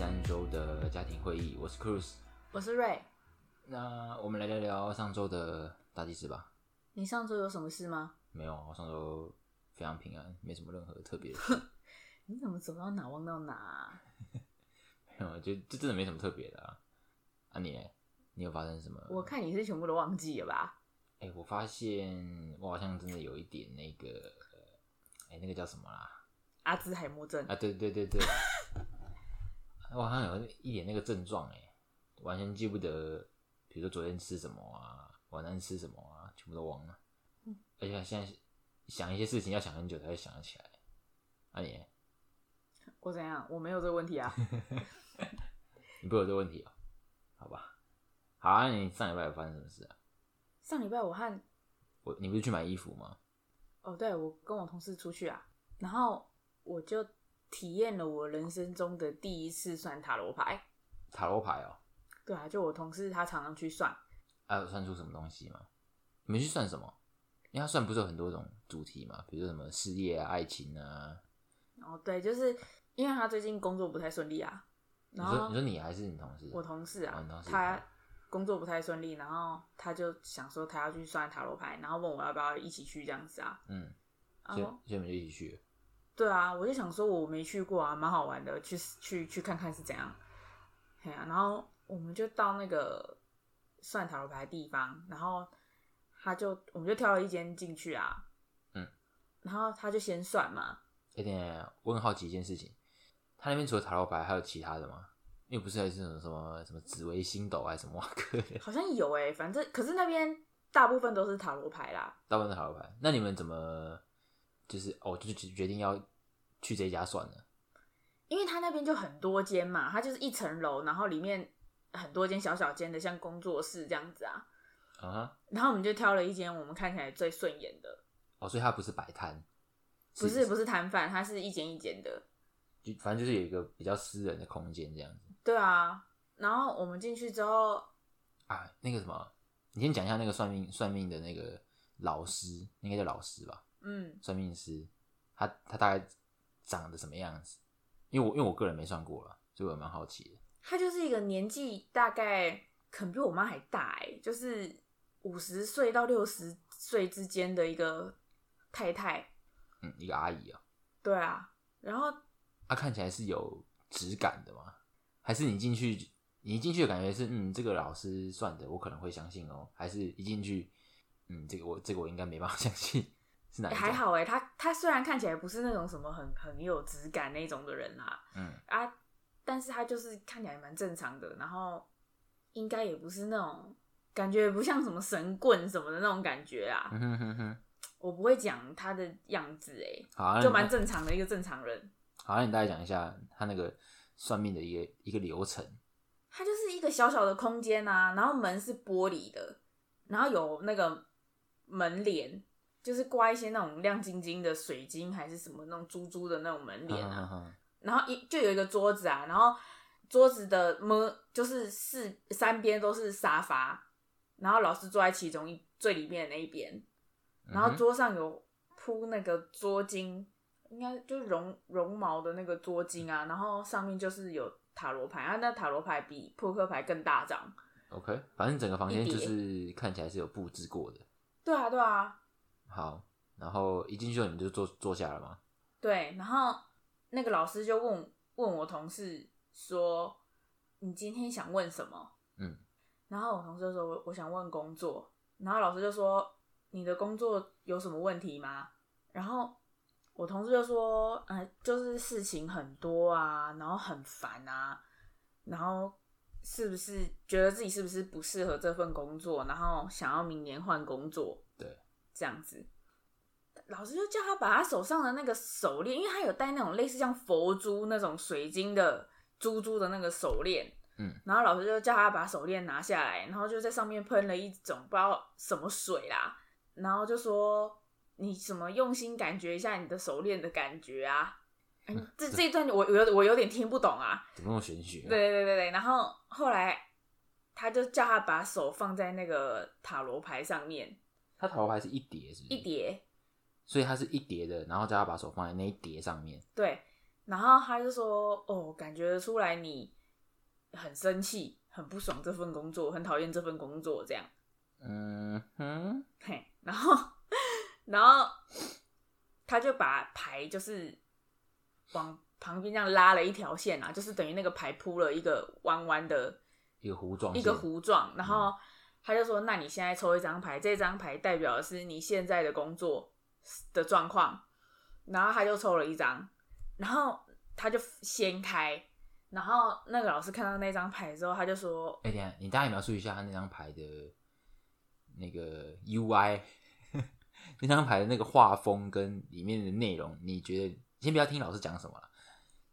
三周的家庭会议，我是 Cruz。我是瑞。那我们来聊聊上周的大祭司吧。你上周有什么事吗？没有，我上周非常平安，没什么任何特别的事。你怎么走到哪忘到哪啊、没有，就就真的没什么特别的啊。啊你呢，你有发生什么？我看你是全部都忘记了吧？哎、我发现我好像真的有一点那个，哎、那个叫什么啦？阿兹海默症。啊，对对对对，我好像有一点那个症状，哎，完全记不得，比如说昨天吃什么啊，晚上吃什么啊，全部都忘了。而且现在想一些事情要想很久才会想得起来。啊你，我怎样？我没有这个问题啊。你不会有这个问题啊、好吧，好啊，你上礼拜有发生什么事啊？上礼拜我和我你不是去买衣服吗？哦，对我跟我同事出去啊，然后我就体验了我人生中的第一次算塔罗牌。塔罗牌哦，对啊，就我同事他常常去算，啊，有算出什么东西吗？你们去算什么？因为他算不是有很多种主题嘛，比如说什么事业啊、爱情啊。哦对，就是因为他最近工作不太顺利啊，你然后说你说你还是你同事？我同事啊哦同，事他工作不太顺利，然后他就想说他要去算塔罗牌，然后问我要不要一起去这样子啊。嗯，所以所以我们就一起去了。对啊，我就想说我没去过啊，蛮好玩的，去去去看看是怎样。嘿啊，然后我们就到那个算塔罗牌的地方，然后他就我们就挑了一间进去啊，嗯，然后他就先算嘛，有点，我很好奇一件事情，他那边除了塔罗牌还有其他的吗？因为不是还是什么什么什么紫微星斗还是什么好像有诶、反正可是那边大部分都是塔罗牌啦，大部分是塔罗牌。那你们怎么就是哦，就是决决定要去这家算了？因为他那边就很多间嘛，它就是一层楼，然后里面很多间小小间的，像工作室这样子啊。啊哈，然后我们就挑了一间我们看起来最顺眼的，哦，所以它不是摆摊，不是不是摊贩，它是一间一间的。就反正就是有一个比较私人的空间这样子对啊，然后我们进去之后，啊。那个什么，你先讲一下那个算命算命的那个老师，应该叫老师吧？嗯，算命师，他他大概长得什么样子？因为我因为我个人没算过了，所以我也蛮好奇的。他就是一个年纪大概可能比我妈还大哎、就是五十岁到六十岁之间的一个太太。嗯，一个阿姨啊，对啊，然后她看起来是有质感的吗？还是你进去，你一进去的感觉是，嗯，这个老师算的，我可能会相信哦。还是一进去，嗯，这个我这个我应该没办法相信，是哪一种？还，好哎、他他虽然看起来不是那种什么很很有质感那种的人啦，嗯，啊，但是他就是看起来蛮正常的，然后应该也不是那种感觉不像什么神棍什么的那种感觉啊。嗯哼哼哼，我不会讲他的样子哎、好啊，就蛮正常的一个正常人。好，那你大概讲一下他那个算命的一个一个流程。它就是一个小小的空间啊，然后门是玻璃的，然后有那个门帘，就是挂一些那种亮晶晶的水晶还是什么那种珠珠的那种门帘啊。然后一就有一个桌子啊，然后桌子的么就是四三边都是沙发，然后老师坐在其中一最里面的那一边，然后桌上有铺那个桌巾，应该就是绒绒毛的那个桌巾啊，然后上面就是有塔罗牌，啊，那塔罗牌比扑克牌更大张。OK，反正整个房间就是看起来是有布置过的。对啊，对啊，好，然后一进去后你们就坐坐下了吗？对，然后那个老师就问问我同事说：“你今天想问什么？”嗯，然后我同事就说：“我我想问工作。”然后老师就说：“你的工作有什么问题吗？”然后我同事就说：“呃，就是事情很多啊，然后很烦啊，然后是不是觉得自己是不是不适合这份工作，然后想要明年换工作？”对，这样子。老师就叫他把他手上的那个手链，因为他有戴那种类似像佛珠那种水晶的珠珠的那个手链，嗯，然后老师就叫他把手链拿下来，然后就在上面喷了一种不知道什么水啦，然后就说你什么用心感觉一下你的手链的感觉啊。哎这这一段我我有我有点听不懂啊，怎么那么玄学、啊？对对对对对，然后后来他就叫他把手放在那个塔罗牌上面它塔罗牌是一叠，是不是？一，叠，所以它是一叠的，然后叫他把手放在那一叠上面。对，然后他就说：“哦，感觉出来你很生气，很不爽这份工作，很讨厌这份工作，这样。”嗯哼，嘿，然后，然后他就把牌就是往旁边这样拉了一条线啊，就是等于那个牌铺了一个弯弯的一个弧状，一个弧状，然后他就说：“那你现在抽一张牌，这张牌代表的是你现在的工作的状况。”然后他就抽了一张，然后他就掀开，然后那个老师看到那张牌之后，他就说：“哎，等下，你大概描述一下他那张牌的那个 UI，那张牌的那个画风跟里面的内容，你觉得？先不要听老师讲什么了，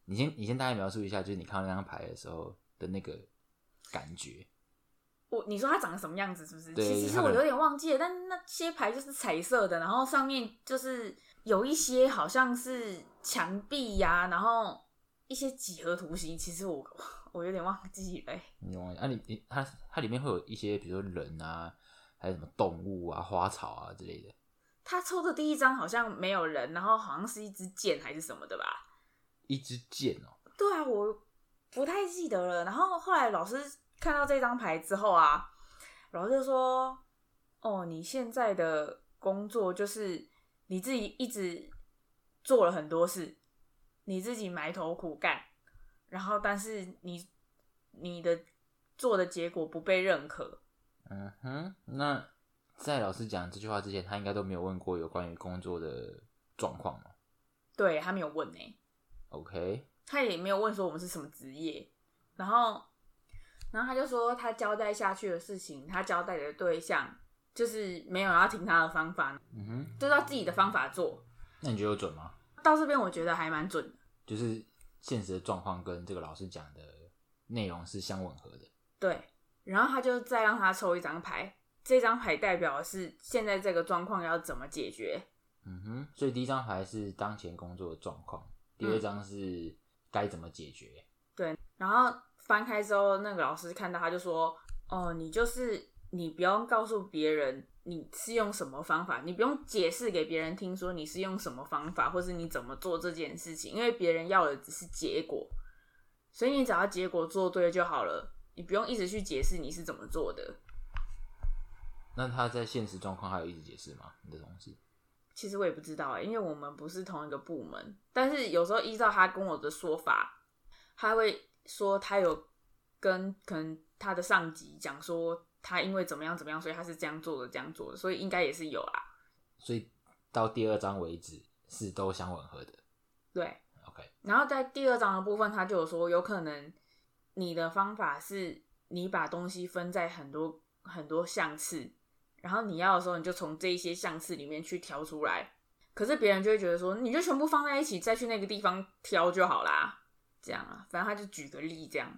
你先你先大概描述一下，就是你看到那张牌的时候的那个感觉。我你说它长得什么样子，是不是？对其实我有点忘记了，但那些牌就是彩色的，然后上面就是有一些好像是墙壁呀、然后一些几何图形。其实我我有点忘记了欸、你忘记啊？你你它它里面会有一些，比如说人啊，还有什么动物啊、花草啊之类的。他抽的第一张好像没有人，然后好像是一支箭还是什么的吧？一支箭哦，对啊，我不太记得了。然后后来老师看到这张牌之后啊，老师就说：“哦，你现在的工作就是你自己一直做了很多事，你自己埋头苦干，然后但是你你的做的结果不被认可。嗯哼，那在老师讲这句话之前，他应该都没有问过有关于工作的状况吗对他没有问呢、？OK，他也没有问说我们是什么职业，然后，然后他就说他交代下去的事情，他交代的对象就是没有要听他的方法，嗯哼，就照自己的方法做。那你觉得有准吗？到这边我觉得还蛮准的，就是现实的状况跟这个老师讲的内容是相吻合的。对。然后他就再让他抽一张牌，这张牌代表的是现在这个状况要怎么解决。嗯哼，所以第一张牌是当前工作的状况，第二张是该怎么解决。对，然后翻开之后，那个老师看到他就说：“哦，你就是你不用告诉别人你是用什么方法，你不用解释给别人听说你是用什么方法，或是你怎么做这件事情，因为别人要的只是结果，所以你只要结果做对就好了，你不用一直去解释你是怎么做的。那他在现实状况还有一直解释吗？你的同事？其实我也不知道哎、因为我们不是同一个部门，但是有时候依照他跟我的说法，他会说他有跟可能他的上级讲说他因为怎么样怎么样，所以他是这样做的这样做的，所以应该也是有啦。所以到第二章为止是都相吻合的。对，OK，然后在第二章的部分，他就有说有可能你的方法是你把东西分在很多很多项次，然后你要的时候你就从这一些项次里面去挑出来，可是别人就会觉得说你就全部放在一起，再去那个地方挑就好啦，这样啊，反正他就举个例这样，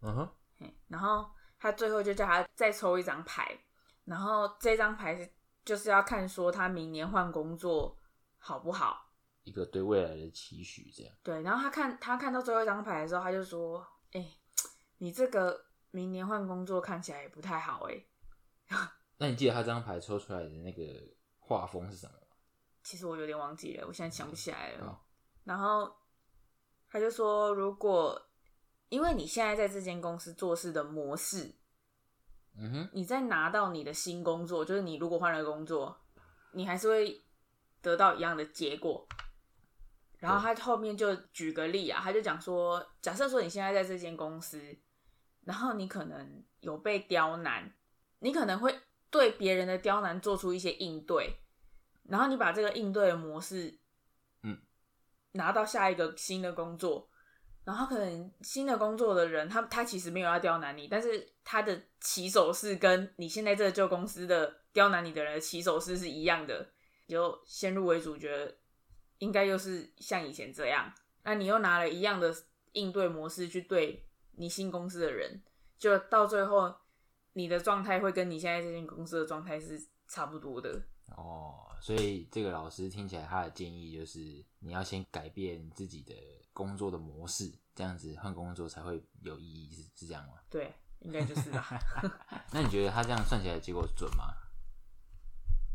嗯哼，嘿然后他最后就叫他再抽一张牌，然后这张牌是就是要看说他明年换工作好不好。一个对未来的期许，这样。对，然后他看他看到最后一张牌的时候，他就说：“哎、你这个明年换工作看起来也不太好哎、那你记得他这张牌抽出来的那个画风是什么吗？其实我有点忘记了，我现在想不起来了。好然后他就说，如果因为你现在在这间公司做事的模式，嗯哼，你在拿到你的新工作，就是你如果换了工作，你还是会得到一样的结果。然后他后面就举个例啊，他就讲说，假设说你现在在这间公司，然后你可能有被刁难，你可能会对别人的刁难做出一些应对，然后你把这个应对的模式，嗯，拿到下一个新的工作，然后可能新的工作的人，他他其实没有要刁难你，但是他的起手式跟你现在这个旧公司的刁难你的人的起手式是一样的，就先入为主，觉得应该又是像以前这样。那你又拿了一样的应对模式去对你新公司的人，就到最后你的状态会跟你现在这间公司的状态是差不多的。哦，所以这个老师听起来他的建议就是，你要先改变自己的工作的模式，这样子换工作才会有意义，是是这样吗？对，应该就是吧。那你觉得他这样算起来结果准吗？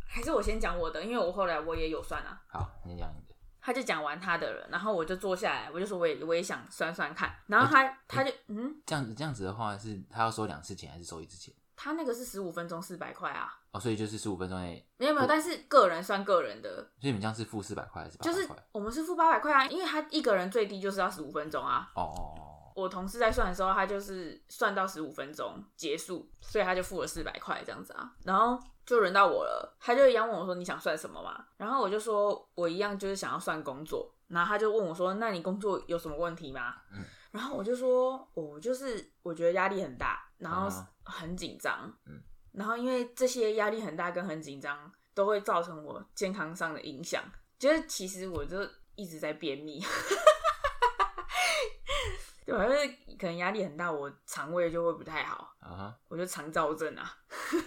还是我先讲我的，因为我后来我也有算啊。好，你讲你的。他就讲完他的了，然后我就坐下来，我就说我也我也想算算看，然后他他就嗯，这样子这样子的话，是他要收两次钱还是收一次钱？他那个是十五分钟四百块啊，哦，所以就是十五分钟内，没有没有，但是个人算个人的，所以你们这样是付四百块还是八就是？我们是付八百块啊，因为他一个人最低就是要十五分钟啊。哦哦哦，我同事在算的时候，他就是算到十五分钟结束，所以他就付了四百块这样子啊。然后就轮到我了，他就一样问我说：“你想算什么嘛？”然后我就说：“我一样就是想要算工作。”然后他就问我说：“那你工作有什么问题吗？”嗯然后我就说：“我就是我觉得压力很大，然后啊很紧张，嗯然后因为这些压力很大跟很紧张都会造成我健康上的影响，就是其实我就一直在便秘。”对吧？因为可能压力很大，我肠胃就会不太好，啊哈，我就肠燥症啊。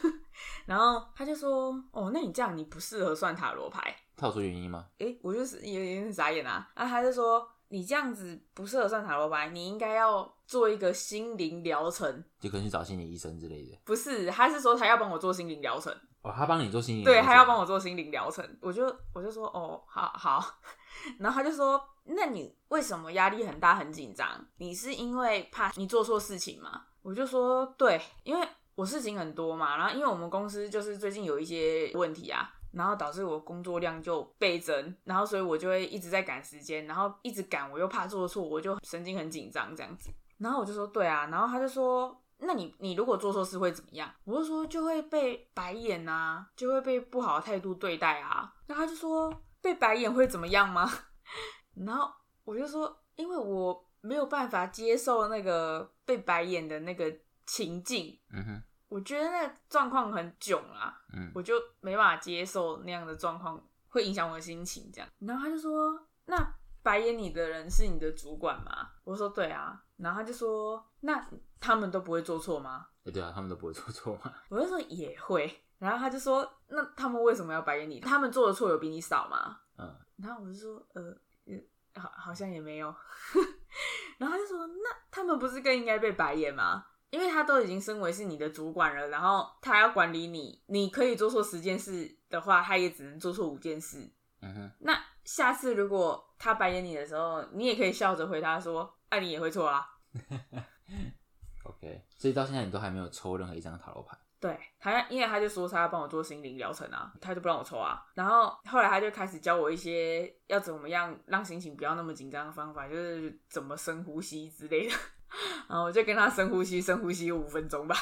然后他就说：“哦，那你这样你不适合算塔罗牌。他有说原因吗？”诶，我就是有点傻眼啊。啊，他就说：“你这样子不适合算塔罗牌，你应该要做一个心灵疗程。就可能去找心理医生之类的。”不是，他是说他要帮我做心灵疗程。哦，他帮你做心理，对，他要帮我做心灵疗程，我就我就说哦，好好，然后他就说，那你为什么压力很大很紧张？你是因为怕你做错事情吗？我就说对，因为我事情很多嘛，然后因为我们公司就是最近有一些问题啊。然后导致我工作量就倍增，然后所以我就会一直在赶时间，然后一直赶，我又怕做错，我就神经很紧张这样子。然后我就说对啊，然后他就说那你你如果做错事会怎么样？我就说就会被白眼啊，就会被不好的态度对待啊。那他就说被白眼会怎么样吗？然后我就说，因为我没有办法接受那个被白眼的那个情境，嗯哼，我觉得那个状况很囧啊，嗯，我就没办法接受那样的状况，会影响我的心情。这样，然后他就说，那白眼你的人是你的主管吗？我说对啊，然后他就说，那他们都不会做错吗？哎对啊，他们都不会做错嘛。我就说也会，然后他就说，那他们为什么要白眼你？他们做的错有比你少吗？嗯，然后我就说，呃，呃好，好像也没有。然后他就说，那他们不是更应该被白眼吗？因为他都已经身为是你的主管了，然后他要管理你，你可以做错十件事的话，他也只能做错五件事。嗯哼，那下次如果他白眼你的时候，你也可以笑着回答说，啊，你也会错啊。OK，所以到现在你都还没有抽任何一张塔罗牌。对，他因为他就说他要帮我做心灵疗程啊，他就不让我抽啊。然后后来他就开始教我一些要怎么样让心情不要那么紧张的方法，就是怎么深呼吸之类的。然后我就跟他深呼吸，深呼吸五分钟吧。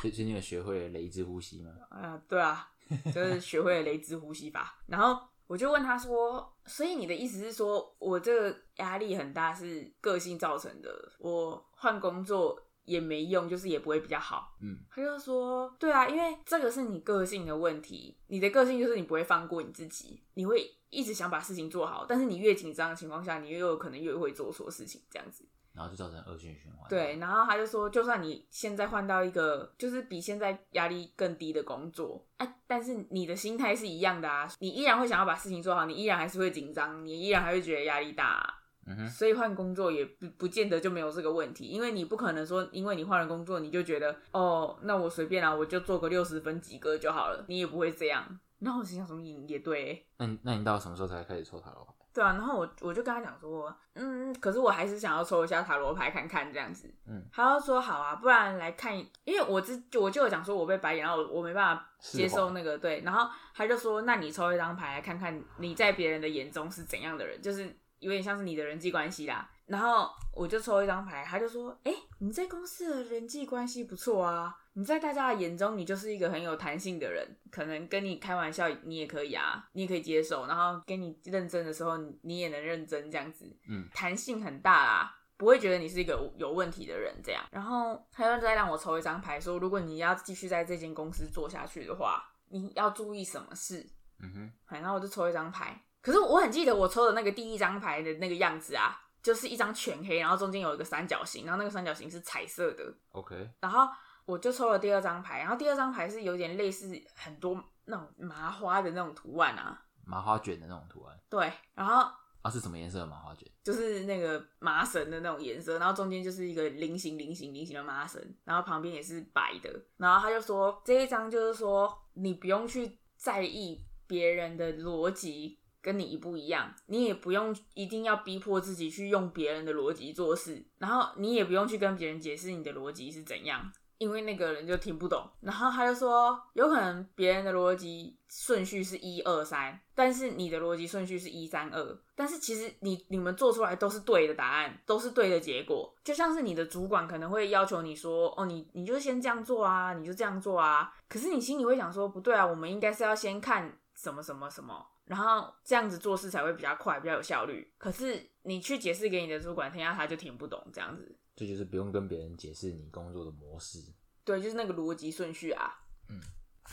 所以所以你有学会了雷之呼吸吗？啊，对啊，就是学会了雷之呼吸法。然后我就问他说：“所以你的意思是说我这个压力很大是个性造成的？我换工作也没用，就是也不会比较好？”嗯，他就说：“对啊，因为这个是你个性的问题，你的个性就是你不会放过你自己，你会一直想把事情做好，但是你越紧张的情况下，你越有可能越会做错事情，这样子。”然后就造成恶性循环。对，然后他就说，就算你现在换到一个就是比现在压力更低的工作，哎、但是你的心态是一样的啊，你依然会想要把事情做好，你依然还是会紧张，你依然还会觉得压力大啊、嗯哼，所以换工作也不不见得就没有这个问题，因为你不可能说，因为你换了工作，你就觉得哦，那我随便啊，我就做个六十分及格就好了，你也不会这样。然后我心想说，也也对欸、那你那你到什么时候才开始抽塔罗牌？对啊，然后我我就跟他讲说，嗯，可是我还是想要抽一下塔罗牌看看这样子。嗯，他就说好啊，不然来看，因为我之我就有讲说我被白眼，然后我我没办法接受那个对，然后他就说，那你抽一张牌来看看你在别人的眼中是怎样的人，就是有点像是你的人际关系啦。然后我就抽一张牌，他就说，哎、你在公司的人际关系不错啊，你在大家的眼中，你就是一个很有弹性的人，可能跟你开玩笑你也可以啊，你也可以接受，然后跟你认真的时候，你你也能认真这样子，嗯，弹性很大啦。不会觉得你是一个有有问题的人，这样。然后他又再让我抽一张牌，说如果你要继续在这间公司做下去的话，你要注意什么事。嗯哼，然后我就抽一张牌，可是我很记得我抽的那个第一张牌的那个样子啊，就是一张全黑，然后中间有一个三角形，然后那个三角形是彩色的。，OK，然后我就抽了第二张牌，然后第二张牌是有点类似很多那种麻花的那种图案啊，麻花卷的那种图案对，然后啊，是什么颜色的麻花卷？就是那个麻绳的那种颜色，然后中间就是一个菱形、菱形、菱形的麻绳，然后旁边也是白的。然后他就说这一张就是说你不用去在意别人的逻辑跟你一不一样，你也不用一定要逼迫自己去用别人的逻辑做事，然后你也不用去跟别人解释你的逻辑是怎样。因为那个人就听不懂，然后他就说，有可能别人的逻辑顺序是一二三，但是你的逻辑顺序是一三二，但是其实你你们做出来都是对的答案，都是对的结果。就像是你的主管可能会要求你说，哦，你你就先这样做啊，你就这样做啊。可是你心里会想说，不对啊，我们应该是要先看什么什么什么，然后这样子做事才会比较快，比较有效率。可是你去解释给你的主管听下，他就听不懂这样子。这就是不用跟别人解释你工作的模式。对，就是那个逻辑顺序啊。嗯，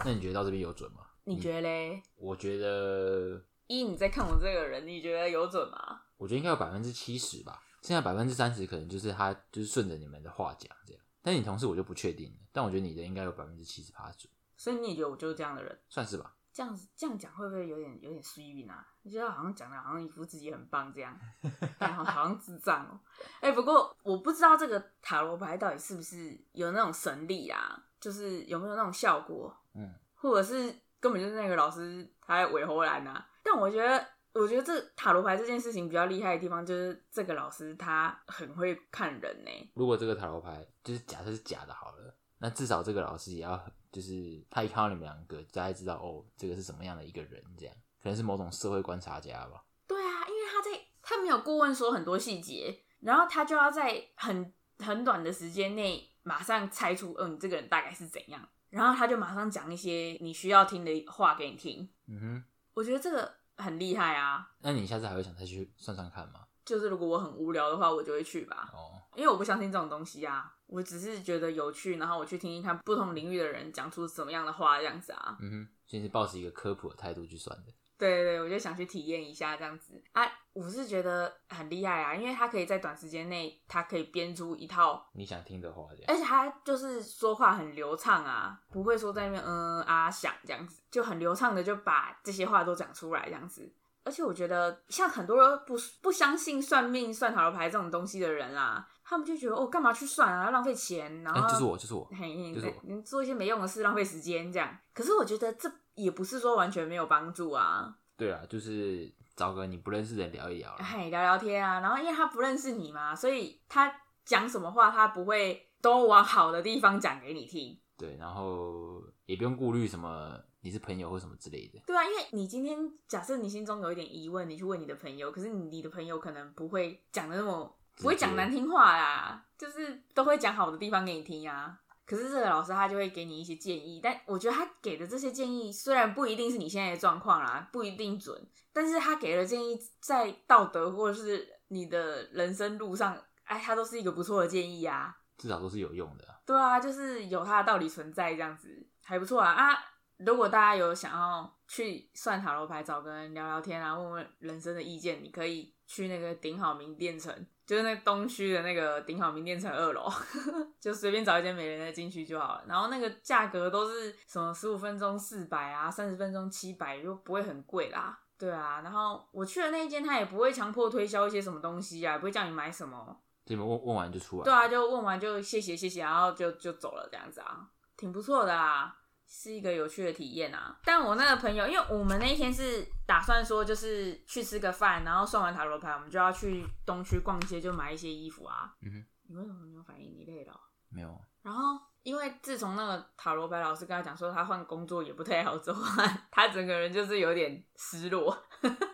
那你觉得到这边有准吗？你觉得嘞？我觉得，一你在看我这个人，你觉得有准吗？我觉得应该有百分之七十吧，剩下百分之三十可能就是他就是顺着你们的话讲这样。但你同事我就不确定了，但我觉得你的应该有百分之七十八准。所以你也觉得我就是这样的人？算是吧。这样子这样讲会不会有点有点虚晕啊？我觉得好像讲的好像一副自己很棒这样，好像智障哦。哎，不过我不知道这个塔罗牌到底是不是有那种神力啊，就是有没有那种效果？嗯，或者是根本就是那个老师他在尾后来呢？但我觉得，我觉得这塔罗牌这件事情比较厉害的地方，就是这个老师他很会看人呢。如果这个塔罗牌就是假设是假的，好了，那至少这个老师也要。就是他一看到你们两个，大概知道哦，这个是什么样的一个人，这样可能是某种社会观察家吧。对啊，因为他在他没有过问说很多细节，然后他就要在很很短的时间内马上猜出，嗯，这个人大概是怎样，然后他就马上讲一些你需要听的话给你听。嗯哼，我觉得这个很厉害啊。那你下次还会想再去算算看吗？就是如果我很无聊的话，我就会去吧。哦，因为我不相信这种东西啊，我只是觉得有趣，然后我去听听看不同领域的人讲出什么样的话，这样子啊。嗯哼，先是抱持一个科普的态度去算的。对对对，我就想去体验一下这样子啊。我是觉得很厉害啊，因为他可以在短时间内，他可以编出一套你想听的话，而且他就是说话很流畅啊，不会说在那边嗯啊想这样子，就很流畅的就把这些话都讲出来这样子。而且我觉得，像很多不不相信算命、算塔罗牌这种东西的人啊，他们就觉得哦，干嘛去算啊，浪费钱，然后就是我，就是我，就是我，你做一些没用的事，浪费时间这样。可是我觉得这也不是说完全没有帮助啊。对啊，就是找个你不认识的人聊一聊，嘿，聊聊天啊。然后因为他不认识你嘛，所以他讲什么话，他不会都往好的地方讲给你听。对，然后也不用顾虑什么。你是朋友或什么之类的，对啊，因为你今天假设你心中有一点疑问，你去问你的朋友，可是你的朋友可能不会讲的那么不会讲难听话啦，就是都会讲好的地方给你听啊。可是这个老师他就会给你一些建议，但我觉得他给的这些建议虽然不一定是你现在的状况啦，不一定准，但是他给的建议在道德或者是你的人生路上，哎，他都是一个不错的建议啊，至少都是有用的。对啊，就是有他的道理存在，这样子还不错啊啊。如果大家有想要去算塔罗牌，找个人聊聊天啊，问问人生的意见，你可以去那个顶好名店城，就是那东区的那个顶好名店城二楼，就随便找一间没人的进去就好了。然后那个价格都是什么十五分钟四百啊，三十分钟七百，又不会很贵啦。对啊，然后我去的那一间，他也不会强迫推销一些什么东西啊，不会叫你买什么。你们问问完就出来？对啊，就问完就谢谢谢谢，然后就就走了这样子啊，挺不错的啊。是一个有趣的体验啊！但我那个朋友，因为我们那一天是打算说，就是去吃个饭，然后算完塔罗牌，我们就要去东区逛街，就买一些衣服啊。嗯哼，你为什么没有反应？你累了？没有。然后，因为自从那个塔罗牌老师跟他讲说他换工作也不太好之后，他整个人就是有点失落，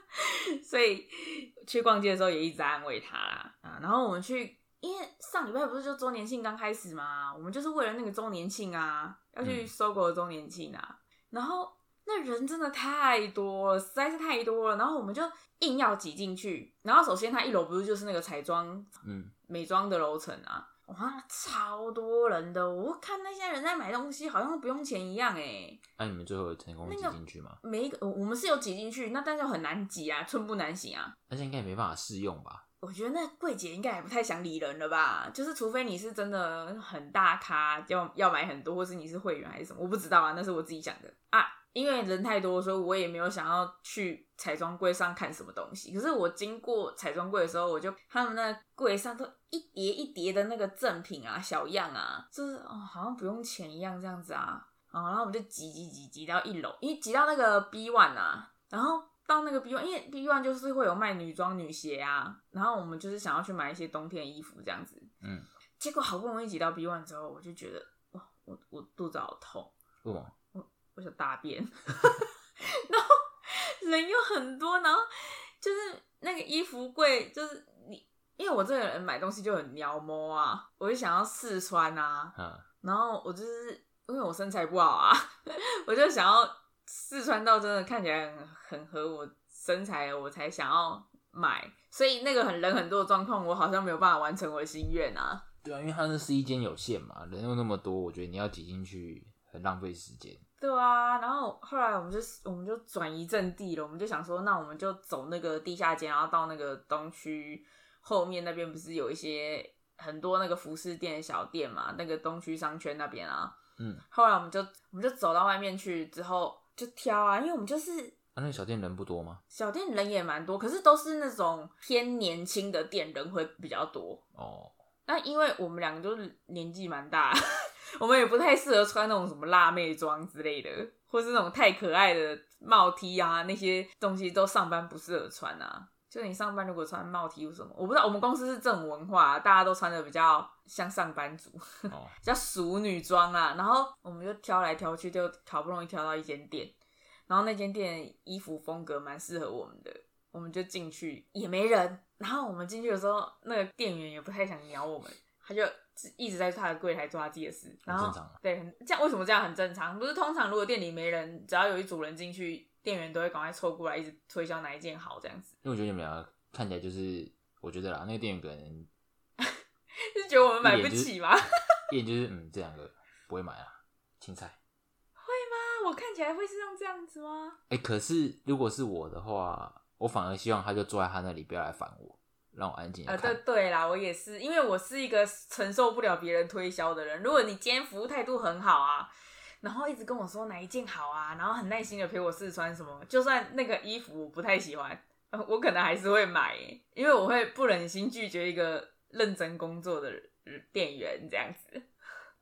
所以去逛街的时候也一直安慰他啦。啊，然后我们去。因为上礼拜不是就周年庆刚开始嘛，我们就是为了那个周年庆啊，要去搜狗的周年庆啊，然后那人真的太多了，实在是太多了，然后我们就硬要挤进去，然后首先它一楼不是就是那个彩妆、嗯，美妆的楼层啊，哇，超多人的，我看那些人在买东西，好像不用钱一样哎。那你们最后成功挤进去吗？每一个我们是有挤进去，那但是很难挤啊，寸步难行啊。而且应该也没办法试用吧？我觉得那柜姐应该也不太想理人了吧，就是除非你是真的很大咖，要要买很多，或是你是会员还是什么，我不知道啊，那是我自己想的啊。因为人太多，所以我也没有想要去彩妆柜上看什么东西。可是我经过彩妆柜的时候，我就他们那柜上都一叠一叠的那个赠品啊、小样啊，就是哦，好像不用钱一样这样子啊。啊，然后我们就挤挤挤挤到一楼，因为挤到那个 B one 啊，然后。到那个 B one，因为 B one 就是会有卖女装、女鞋啊，然后我们就是想要去买一些冬天的衣服这样子。嗯，结果好不容易挤到 B one 之后，我就觉得哇，我我肚子好痛，为什么？我想大便，然后人又很多，然后就是那个衣服柜，就是你，因为我这个人买东西就很撩摸啊，我就想要试穿啊，嗯，然后我就是因为我身材不好啊，我就想要试穿到真的看起来很 很合我身材，我才想要买。所以那个很人很多的状况，我好像没有办法完成我的心愿啊。对啊，因为它是试衣间有限嘛，人又那么多，我觉得你要挤进去很浪费时间。对啊，然后后来我们就我们就转移阵地了，我们就想说，那我们就走那个地下街，然后到那个东区后面那边，不是有一些很多那个服饰店小店嘛？那个东区商圈那边啊。嗯，后来我们就我们就走到外面去之后就挑啊，因为我们就是啊，那个小店人不多吗？小店人也蛮多，可是都是那种偏年轻的店，人会比较多。哦，那因为我们两个都是年纪蛮大，我们也不太适合穿那种什么辣妹装之类的，或是那种太可爱的帽 T 啊，那些东西都上班不适合穿啊。就你上班如果穿帽 T 或什么，我不知道我们公司是这种文化、大家都穿的比较像上班族，哦，比较熟女装啊。然后我们就挑来挑去，就好不容易挑到一间店，然后那间店衣服风格蛮适合我们的，我们就进去也没人。然后我们进去的时候，那个店员也不太想鸟我们，他就一直在他的柜台做他自己的事。然后对，很这样为什么这样很正常？不是通常如果店里没人，只要有一组人进去，店员都会赶快凑过来，一直推销哪一件好这样子。因为我觉得你们两个看起来就是，我觉得啦，那个店员可能 是觉得我们买不起吗？一眼就是嗯，这两个不会买啊，青菜。啊，我看起来会是像这样子吗？哎、可是如果是我的话，我反而希望他就坐在他那里，不要来烦我，让我安静啊呃，看。对对啦，我也是，因为我是一个承受不了别人推销的人。如果你今天服务态度很好啊，然后一直跟我说哪一件好啊，然后很耐心的陪我试穿什么，就算那个衣服我不太喜欢，呃我可能还是会买，因为我会不忍心拒绝一个认真工作的店员这样子。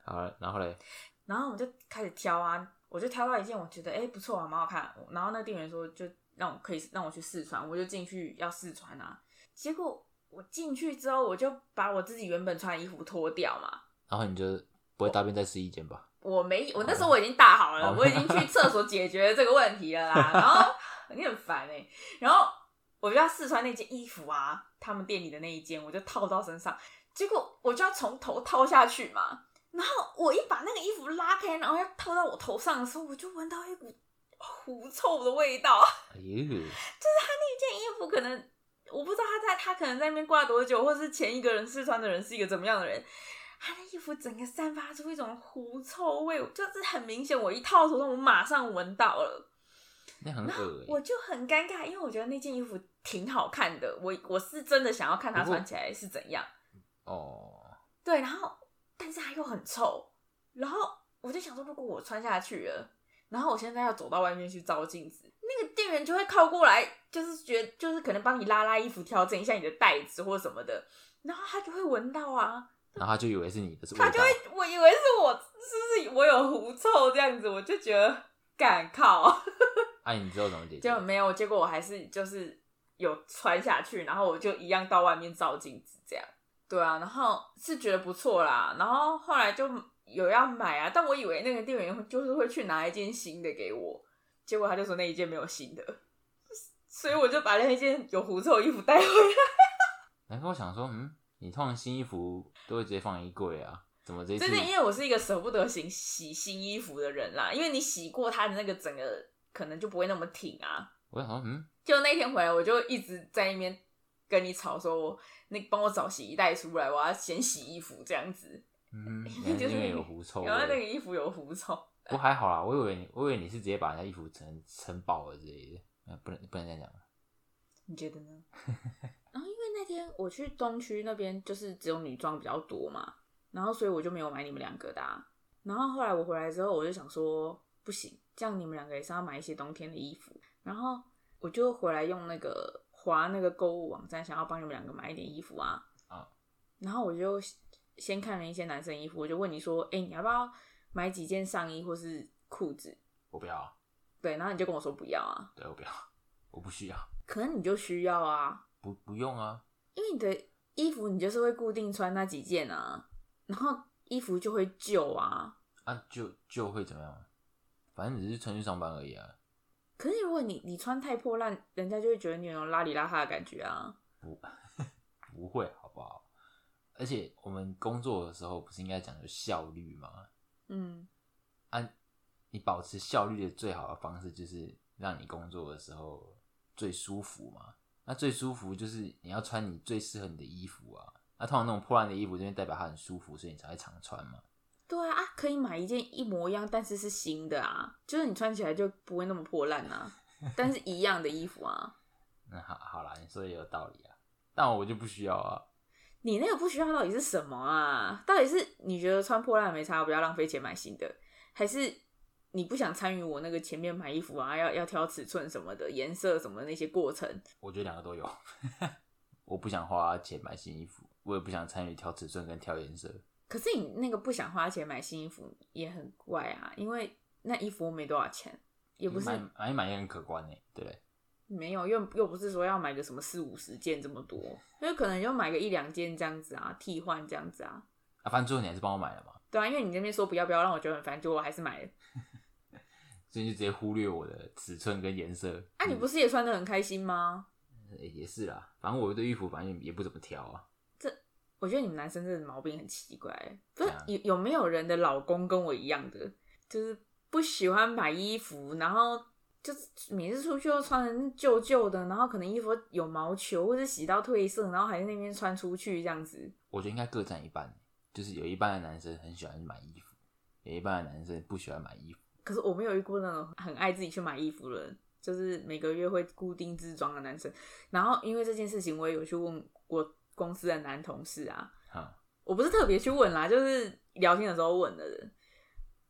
好了，然后嘞，然后我就开始挑啊，我就挑到一件我觉得哎、诶不错啊，蛮好看。然后那店员说就让我可以让我去试穿，我就进去要试穿啊。结果我进去之后，我就把我自己原本穿的衣服脱掉嘛。然后你就不会搭便在试衣间吧？我没，我那时候我已经大好了，哦我已经去厕所解决这个问题了啦。然后 你很烦哎、然后我就要试穿那件衣服啊，他们店里的那一件，我就套到身上，结果我就要从头套下去嘛。然后我一把那个衣服拉开，然后要套到我头上的时候，我就闻到一股狐臭的味道。哎呦，这件衣服可能我不知道他在他可能在那边挂多久，或是前一个人试穿的人是一个怎么样的人。他的衣服整个散发出一种狐臭味，就是很明显。我一套头上，我马上闻到了，那很恶我哎、就很尴尬，因为我觉得那件衣服挺好看的，我我是真的想要看他穿起来是怎样。哦，对，然后但是它又很臭，然后我就想说，如果我穿下去了，然后我现在要走到外面去照镜子，那个店员就会靠过来，就是觉得就是可能帮你拉拉衣服，调整一下你的带子或什么的，然后他就会闻到啊，然后他就以为是你的，是味道他就。会我以为是我是不是我有狐臭这样子，我就觉得敢靠，哎、你知道怎么解决？结果没有，结果我还是就是有穿下去，然后我就一样到外面照镜子这样。对啊，然后是觉得不错啦，然后后来就有要买啊，但我以为那个店员就是会去拿一件新的给我，结果他就说那一件没有新的，所以我就把那一件有狐臭的衣服带回来。然后我想说，嗯，你通常新衣服都会直接放衣柜啊，怎么这一次真的，因为我是一个舍不得洗洗新衣服的人啦，因为你洗过它的那个整个可能就不会那么挺啊。我想说，嗯，就那天回来，我就一直在那边跟你吵说我，那帮我找洗衣袋出来，我要先洗衣服这样子。嗯，就是因为有狐臭味。然后那个衣服有狐臭，不过还好啦，我以为你，我以为你是直接把人家衣服撑撑爆了之类的，呃不能不能这样讲。你觉得呢？然后因为那天我去东区那边，就是只有女装比较多嘛，然后所以我就没有买你们两个的、啊。然后后来我回来之后，我就想说不行，这样你们两个也是要买一些冬天的衣服。然后我就回来用那个划那个购物网站，想要帮你们两个买一点衣服啊。啊然后我就先看了一些男生衣服，我就问你说，哎、你要不要买几件上衣或是裤子？我不要啊，对，然后你就跟我说不要啊。对我不要，我不需要，可能你就需要啊，不不用啊，因为你的衣服你就是会固定穿那几件啊，然后衣服就会旧啊。啊就就会怎么样？反正只是穿去上班而已啊，可是如果你你穿太破烂，人家就会觉得你有那种邋里邋遢的感觉啊。不 不会好不好？而且我们工作的时候不是应该讲究效率吗？嗯，啊，你保持效率的最好的方式就是让你工作的时候最舒服嘛。那最舒服就是你要穿你最适合你的衣服啊。那通常那种破烂的衣服，就代表它很舒服，所以你才会常穿嘛。对啊，啊，可以买一件一模一样，但是是新的啊，就是你穿起来就不会那么破烂啊，但是一样的衣服啊。那好好啦，你说的也有道理啊，但我就不需要啊。你那个不需要到底是什么啊？到底是你觉得穿破烂没差，不要浪费钱买新的，还是你不想参与我那个前面买衣服啊，要要挑尺寸什么的，颜色什么那些过程？我觉得两个都有，我不想花钱买新衣服，我也不想参与挑尺寸跟挑颜色。可是你那个不想花钱买新衣服也很怪啊，因为那衣服没多少钱，也不是买买一买也很可观呢，对不对？没有，又又不是说要买个什么四五十件这么多，因为可能就买个一两件这样子啊，替换这样子啊。啊，反正最后你还是帮我买了嘛，对啊，因为你那边说不要不要，让我觉得很烦，结果我还是买了。所以就直接忽略我的尺寸跟颜色。啊，你不是也穿的很开心吗？呃也是啦，反正我对衣服反正也不怎么挑啊。这我觉得你们男生这毛病很奇怪，不是有有没有人的老公跟我一样的，就是不喜欢买衣服，然后就是每次出去都穿的旧旧的，然后可能衣服有毛球或者洗到褪色，然后还在那边穿出去这样子。我觉得应该各占一半，就是有一半的男生很喜欢买衣服，有一半的男生不喜欢买衣服。可是我没有遇过那种很爱自己去买衣服的人，就是每个月会固定自装的男生。然后因为这件事情，我也有去问我公司的男同事啊，哈，我不是特别去问啦，就是聊天的时候问的人，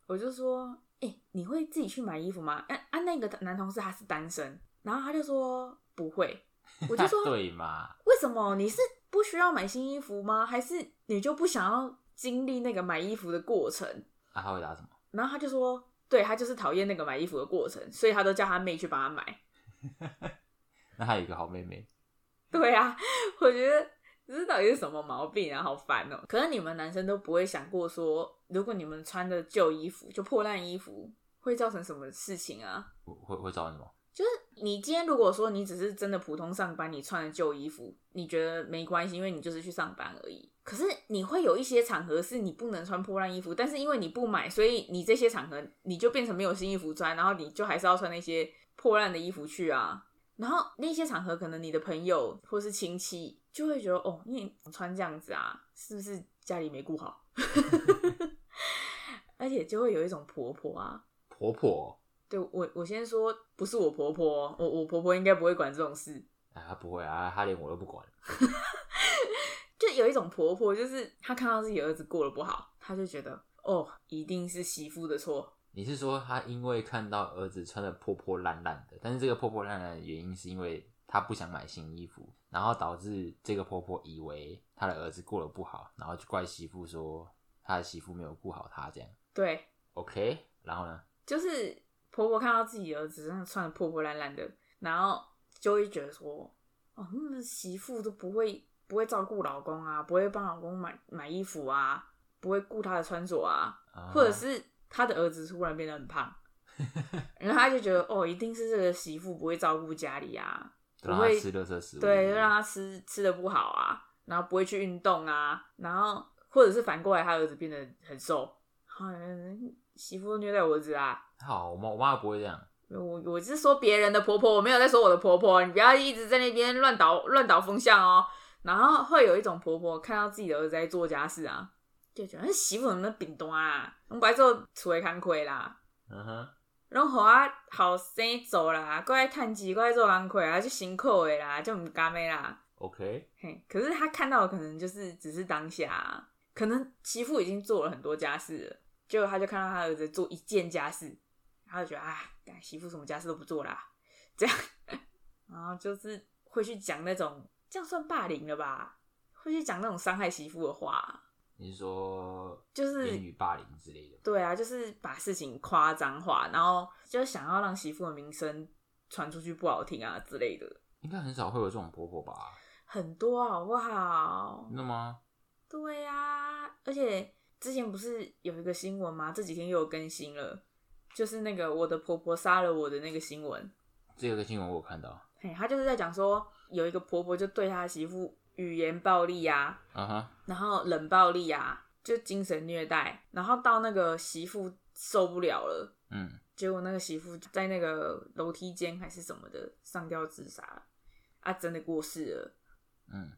我就说，哎、你会自己去买衣服吗？啊啊，那个男同事他是单身，然后他就说不会，我就说对嘛？为什么？你是不需要买新衣服吗？还是你就不想要经历那个买衣服的过程？啊，他会答什么？然后他就说，对他就是讨厌那个买衣服的过程，所以他都叫他妹去帮他买。那还有一个好妹妹，对啊，我觉得这到底是什么毛病啊？好烦哦、可是你们男生都不会想过说，如果你们穿的旧衣服，就破烂衣服，会造成什么事情啊？会会会造成什么？就是你今天如果说你只是真的普通上班，你穿的旧衣服，你觉得没关系，因为你就是去上班而已。可是你会有一些场合是你不能穿破烂衣服，但是因为你不买，所以你这些场合你就变成没有新衣服穿，然后你就还是要穿那些破烂的衣服去啊。然后那些场合，可能你的朋友或是亲戚就会觉得，哦，你穿这样子啊，是不是家里没顾好？而且就会有一种婆婆啊，婆婆，对我，我先说不是我婆婆哦，我我婆婆应该不会管这种事。啊，他不会啊，她连我都不管。就有一种婆婆，就是她看到自己儿子过得不好，她就觉得哦，一定是媳妇的错。你是说她因为看到儿子穿的破破烂烂的，但是这个破破烂烂的原因是因为她不想买新衣服，然后导致这个婆婆以为她的儿子过得不好，然后就怪媳妇说她的媳妇没有顾好她这样。对，OK，然后呢？就是婆婆看到自己儿子真的穿的破破烂烂的，然后就会觉得说，哦，那媳妇都不会不会照顾老公啊，不会帮老公买买衣服啊，不会顾他的穿着啊，啊或者是他的儿子突然变得很胖，然后他就觉得哦，一定是这个媳妇不会照顾家里啊，不会吃垃圾食物，对，就让他吃吃的不好啊，然后不会去运动啊，然后或者是反过来，他儿子变得很瘦，好媳妇虐待我儿子啊。好，我妈我妈不会这样。我我是说别人的婆婆，我没有在说我的婆婆，你不要一直在那边乱导乱导风向哦。然后会有一种婆婆看到自己的儿子在做家事啊，就觉得那媳妇怎么饼端啊，我们白做厝的工课啦，嗯哼，拢互我后生做啦，过来趁钱，过来做工课啊，就辛苦的啦，就唔甘的啦。OK，嘿，可是他看到的可能就是只是当下啊、可能媳妇已经做了很多家事了，结果他就看到他儿子做一件家事，他就觉得啊，干媳妇什么家事都不做啦，这样，然后就是会去讲那种这样算霸凌了吧？会去讲那种伤害媳妇的话，你是说就是言语霸凌之类的？对啊，就是把事情夸张化，然后就想要让媳妇的名声传出去不好听啊之类的，应该很少会有这种婆婆吧？很多好不好？真的吗？对呀、而且之前不是有一个新闻吗？这几天又有更新了，就是那个我的婆婆杀了我的那个新闻。这个新闻我有看到。嘿，他就是在讲说，有一个婆婆就对她的媳妇语言暴力啊，啊哈，然后冷暴力啊，就精神虐待，然后到那个媳妇受不了了，嗯，结果那个媳妇在那个楼梯间还是什么的上吊自杀，啊，真的过世了，嗯，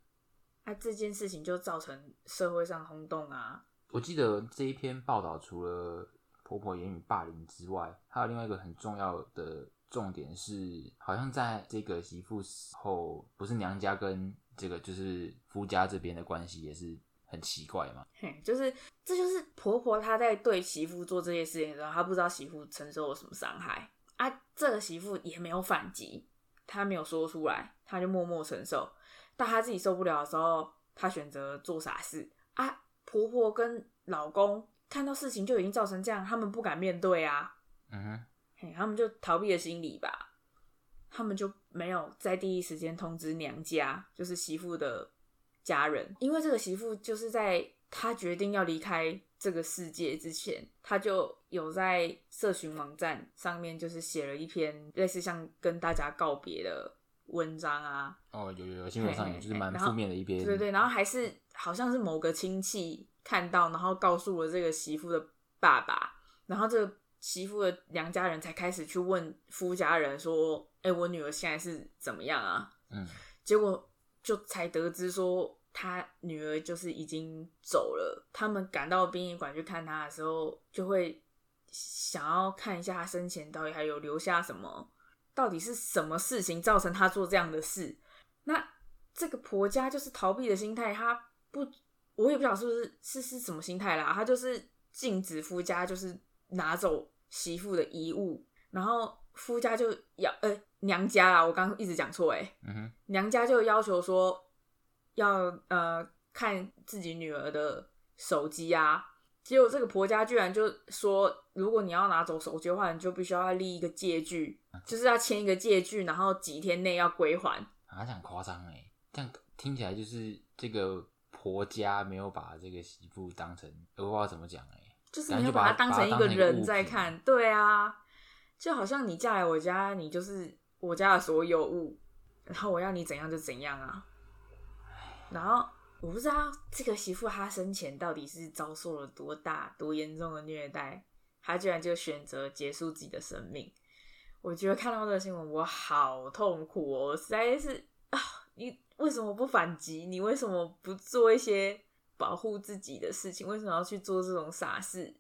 啊，这件事情就造成社会上轰动啊，我记得这一篇报道除了婆婆言语霸凌之外，还有另外一个很重要的重点是，好像在这个媳妇死后，不是娘家跟这个就是夫家这边的关系也是很奇怪嘛。嘿，就是这就是婆婆她在对媳妇做这些事情的时候，她不知道媳妇承受了什么伤害啊，这个媳妇也没有反击，她没有说出来，她就默默承受。到她自己受不了的时候，她选择做傻事啊。婆婆跟老公看到事情就已经造成这样，他们不敢面对啊，嗯哼，嘿，他们就逃避了心理吧，他们就没有在第一时间通知娘家，就是媳妇的家人，因为这个媳妇就是在她决定要离开这个世界之前，她就有在社群网站上面就是写了一篇类似像跟大家告别的文章啊，哦，有有有，新闻上有，就是蛮负面的一篇。对对对，然后还是好像是某个亲戚看到，然后告诉了这个媳妇的爸爸，然后这个媳妇的娘家人才开始去问夫家人说：“哎、我女儿现在是怎么样啊嗯，？”结果就才得知说，他女儿就是已经走了。他们赶到殡仪馆去看她的时候，就会想要看一下她生前到底还有留下什么，到底是什么事情造成她做这样的事。那这个婆家就是逃避的心态，她不，我也不晓得是不是是是什么心态啦，她就是禁止夫家就是拿走媳妇的遗物，然后夫家就要呃娘家啊，我刚刚一直讲错哎，嗯哼，娘家就要求说要呃看自己女儿的手机啊，结果这个婆家居然就说，如果你要拿走手机的话，你就必须要立一个借据，就是要签一个借据，然后几天内要归还。啊，这样夸张哎，这样听起来就是这个婆家没有把这个媳妇当成，我不知道怎么讲哎。就是没有把把它当成一个人在看，对啊，就好像你嫁来我家，你就是我家的所有物，然后我要你怎样就怎样啊。然后我不知道这个媳妇她生前到底是遭受了多大、多严重的虐待，她居然就选择结束自己的生命。我觉得看到这个新闻，我好痛苦哦，我实在是啊，你为什么不反击？你为什么不做一些保护自己的事情？为什么要去做这种傻事？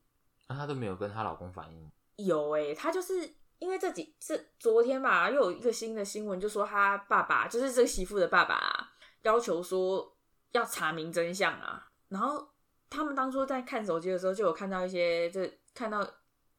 那她都没有跟她老公反映，有诶、他就是因为这几这昨天吧，又有一个新的新闻，就说她爸爸就是这个媳妇的爸爸、啊，要求说要查明真相啊。然后他们当初在看手机的时候，就有看到一些，就看到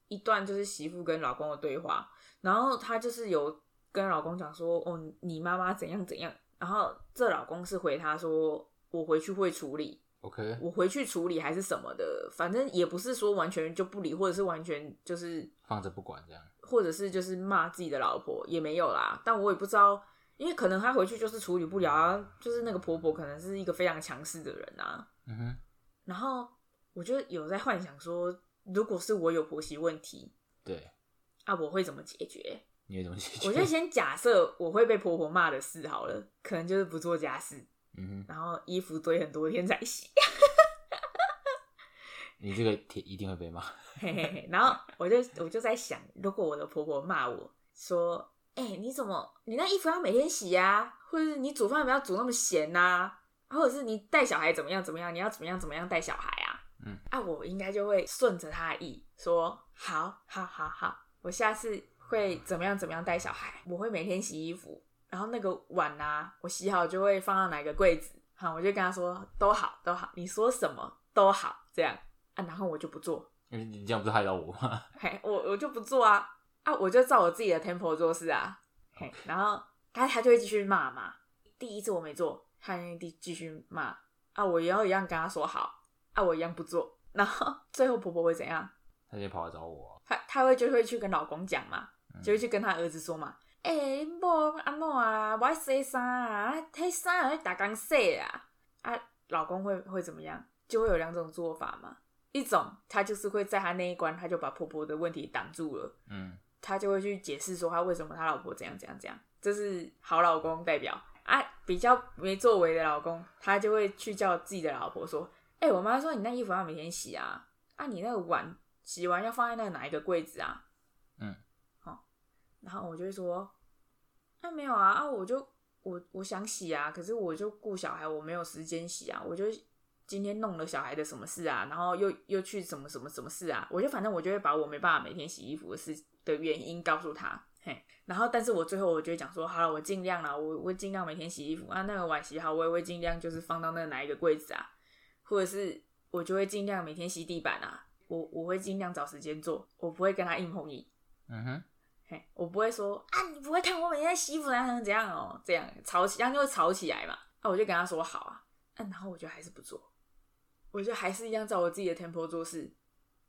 一段就是媳妇跟老公的对话，然后她就是有跟老公讲说，哦，你妈妈怎样怎样，然后这老公是回她说，我回去会处理，OK，我回去处理还是什么的，反正也不是说完全就不理，或者是完全就是放着不管这样。或者是就是骂自己的老婆也没有啦，但我也不知道，因为可能他回去就是处理不了啊，就是那个婆婆可能是一个非常强势的人啊，嗯哼，然后我就有在幻想说，如果是我有婆媳问题对，啊，我会怎么解决？你会怎么解决？我就先假设我会被婆婆骂的事好了，可能就是不做家事，嗯，然后衣服堆很多天才洗，你这个铁一定会被骂。嘿嘿嘿，然后我就我就在想，如果我的婆婆骂我说：“哎、你怎么你那衣服要每天洗啊？或者是你煮饭不要煮那么咸呐、或者是你带小孩怎么样怎么样？你要怎么样怎么样带小孩啊？”嗯，啊，我应该就会顺着她的意，说：“好，好，好，好，我下次会怎么样怎么样带小孩？我会每天洗衣服，然后那个碗啊，我洗好就会放到哪个柜子。好，我就跟他说都好，都好，你说什么都好，这样啊，然后我就不做。”因为你这样不是害到我吗？嘿，我我就不做啊啊，我就照我自己的 tempo 做事啊。嘿，然后他他就会继续骂嘛。第一次我没做，他继继续骂啊，我也要一样跟他说好啊，我一样不做。然后最后婆婆会怎样？她就跑来找我，她她会就会去跟老公讲嘛，嗯就会去跟她儿子说嘛。哎、恁某安怎啊？我爱洗衫啊，迄衫啊，打工洗啊。啊，老公会会怎么样？就会有两种做法嘛。一种他就是会在他那一关，他就把婆婆的问题挡住了，嗯，他就会去解释说他为什么他老婆怎样怎样怎样，这是好老公代表啊。比较没作为的老公，他就会去叫自己的老婆说：“哎、我妈说你那衣服要每天洗啊，啊，你那个碗洗完要放在那个哪一个柜子啊？”然后我就会说：“啊，没有啊，啊，我就我我想洗啊，可是我就顾小孩，我没有时间洗啊，我就今天弄了小孩的什么事啊，然后又又去什么什么什么事啊，我就反正我就会把我没办法每天洗衣服的事的原因告诉他，嘿，然后但是我最后我就会讲说，好了，我尽量了，我我尽量每天洗衣服啊，那个碗洗好，我也会尽量就是放到那哪一个柜子啊，或者是我就会尽量每天洗地板啊，我我会尽量找时间做，我不会跟他硬碰硬。嗯哼，嘿，我不会说啊，你不会看我每天在洗衣服怎样怎样哦，这样吵起，这样就会吵起来嘛。啊，我就跟他说好啊，啊，然后我就还是不做，我就还是一样照我自己的 tempo 做事。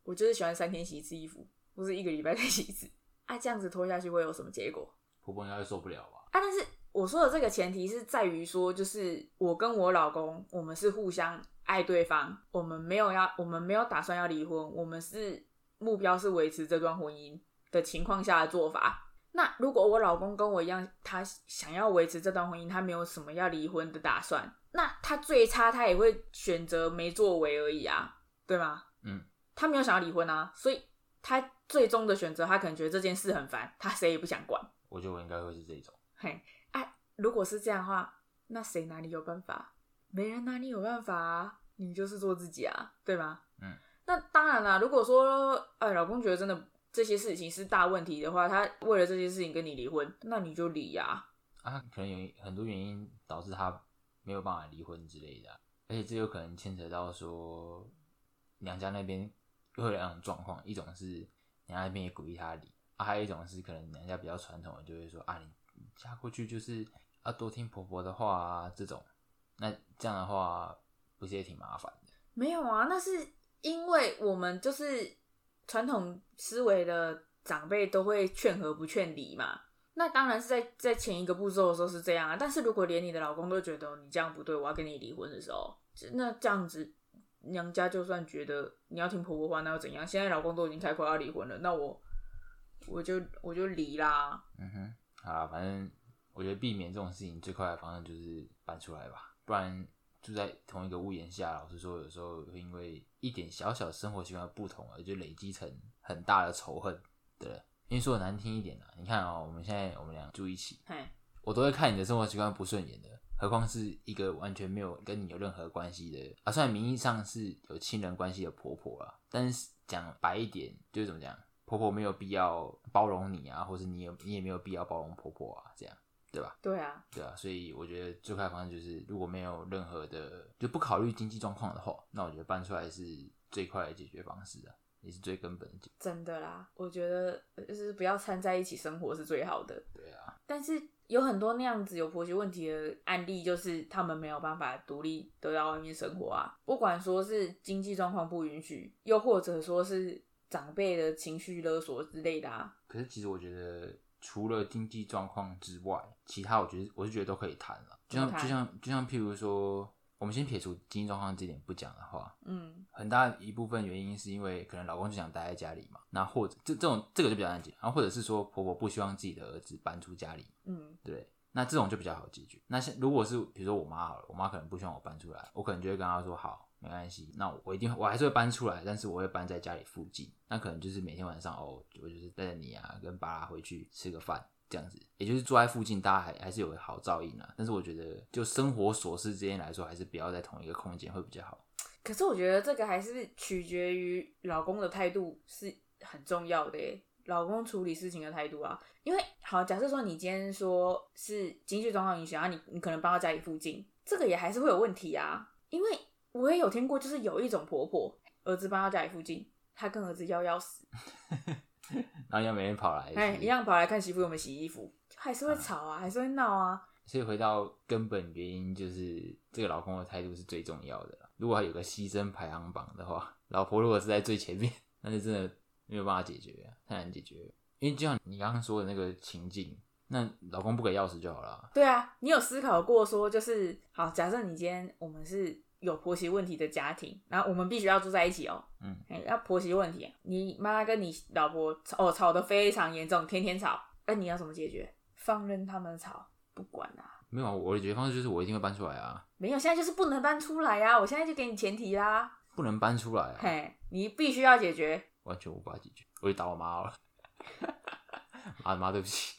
我就是喜欢三天洗一次衣服，或是一个礼拜再洗一次。啊，这样子拖下去会有什么结果？婆婆应该会受不了吧？啊，但是我说的这个前提是在于说，就是我跟我老公，我们是互相爱对方，我们没有要，我们没有打算要离婚，我们是目标是维持这段婚姻的情况下的做法。那如果我老公跟我一样，他想要维持这段婚姻，他没有什么要离婚的打算，那他最差他也会选择没作为而已啊，对吗？嗯，他没有想要离婚啊，所以他最终的选择，他可能觉得这件事很烦，他谁也不想管。我觉得我应该会是这种。嘿，哎、如果是这样的话，那谁哪里有办法？没人哪里有办法啊！你就是做自己啊，对吗？嗯。那当然啦，如果说，哎，老公觉得真的这些事情是大问题的话，他为了这些事情跟你离婚，那你就离呀、啊，可能有很多原因导致他没有办法离婚之类的啊、而且这有可能牵扯到说娘家那边会有两种状况，一种是娘家那边也鼓励他离，啊，还有一种是可能娘家比较传统的，就会说啊，你你嫁过去就是要多听婆婆的话啊，这种，那这样的话不是也挺麻烦的？没有啊，那是因为我们就是传统思维的长辈都会劝和不劝离嘛。那当然是在在前一个步骤的时候是这样啊，但是如果连你的老公都觉得你这样不对，我要跟你离婚的时候，那这样子娘家就算觉得你要听婆婆话，那又怎样？现在老公都已经开口要离婚了，那我我就我就离啦。嗯哼，好啦，反正我觉得避免这种事情最快的方式就是搬出来吧，不然住在同一个屋檐下，老实说，有时候会因为一点小小生活习惯不同而就累积成很大的仇恨，对。因为说的难听一点啊，你看哦、我们现在我们俩住一起，我都会看你的生活习惯不顺眼的，何况是一个完全没有跟你有任何关系的啊。虽然名义上是有亲人关系的婆婆啊，但是讲白一点，就是怎么讲，婆婆没有必要包容你啊，或者你有你也没有必要包容婆婆啊，这样对吧？对啊，对啊，所以我觉得最快的方式就是，如果没有任何的就不考虑经济状况的话，那我觉得搬出来是最快的解决方式啊，也是最根本的解。真的啦，我觉得呃就是不要掺在一起生活是最好的。对啊，但是有很多那样子有婆媳问题的案例，就是他们没有办法独立得到外面生活啊。不管说是经济状况不允许，又或者说是长辈的情绪勒索之类的啊。可是其实我觉得，除了经济状况之外，其他我觉得我是觉得都可以谈了。就像就像就像譬如说，我们先撇除经济状况这点不讲的话，嗯，很大一部分原因是因为可能老公就想待在家里嘛，那或者这这种这个就比较难解，然后或者是说婆婆不希望自己的儿子搬出家里，嗯，对，那这种就比较好解决。那像如果是比如说我妈好了，我妈可能不希望我搬出来，我可能就会跟她说好，没关系，那我一定我还是会搬出来，但是我会搬在家里附近。那可能就是每天晚上哦，我就是带着你啊，跟爸回去吃个饭这样子，也就是住在附近，大家还还是有好照应啊。但是我觉得就生活琐事之间来说，还是不要在同一个空间会比较好。可是我觉得这个还是取决于老公的态度是很重要的，老公处理事情的态度啊。因为好，假设说你今天说是经济状况影响啊你你可能搬到家里附近，这个也还是会有问题啊。因为我也有听过，就是有一种婆婆，儿子搬到家里附近，她跟儿子要要死，然后要每天跑来，哎，一样跑来看媳妇有没有洗衣服，还是会吵啊，还是会闹啊。所以回到根本原因，就是这个老公的态度是最重要的。如果他有个牺牲排行榜的话，老婆如果是在最前面，那就真的没有办法解决啊，太难解决了。因为就像你刚刚说的那个情境，那老公不给钥匙就好了。对啊，你有思考过说，就是好，假设你今天我们是有婆媳问题的家庭，然后我们必须要住在一起哦。嗯，哎，要婆媳问题，你妈跟你老婆吵哦吵得非常严重，天天吵，那你要怎么解决？放任他们吵，不管啊。没有啊，我的解决方式就是我一定会搬出来啊，没有，现在就是不能搬出来啊！我现在就给你前提啦，不能搬出来啊，嘿，你必须要解决。完全无法解决，我就打我妈了。妈妈，对不起，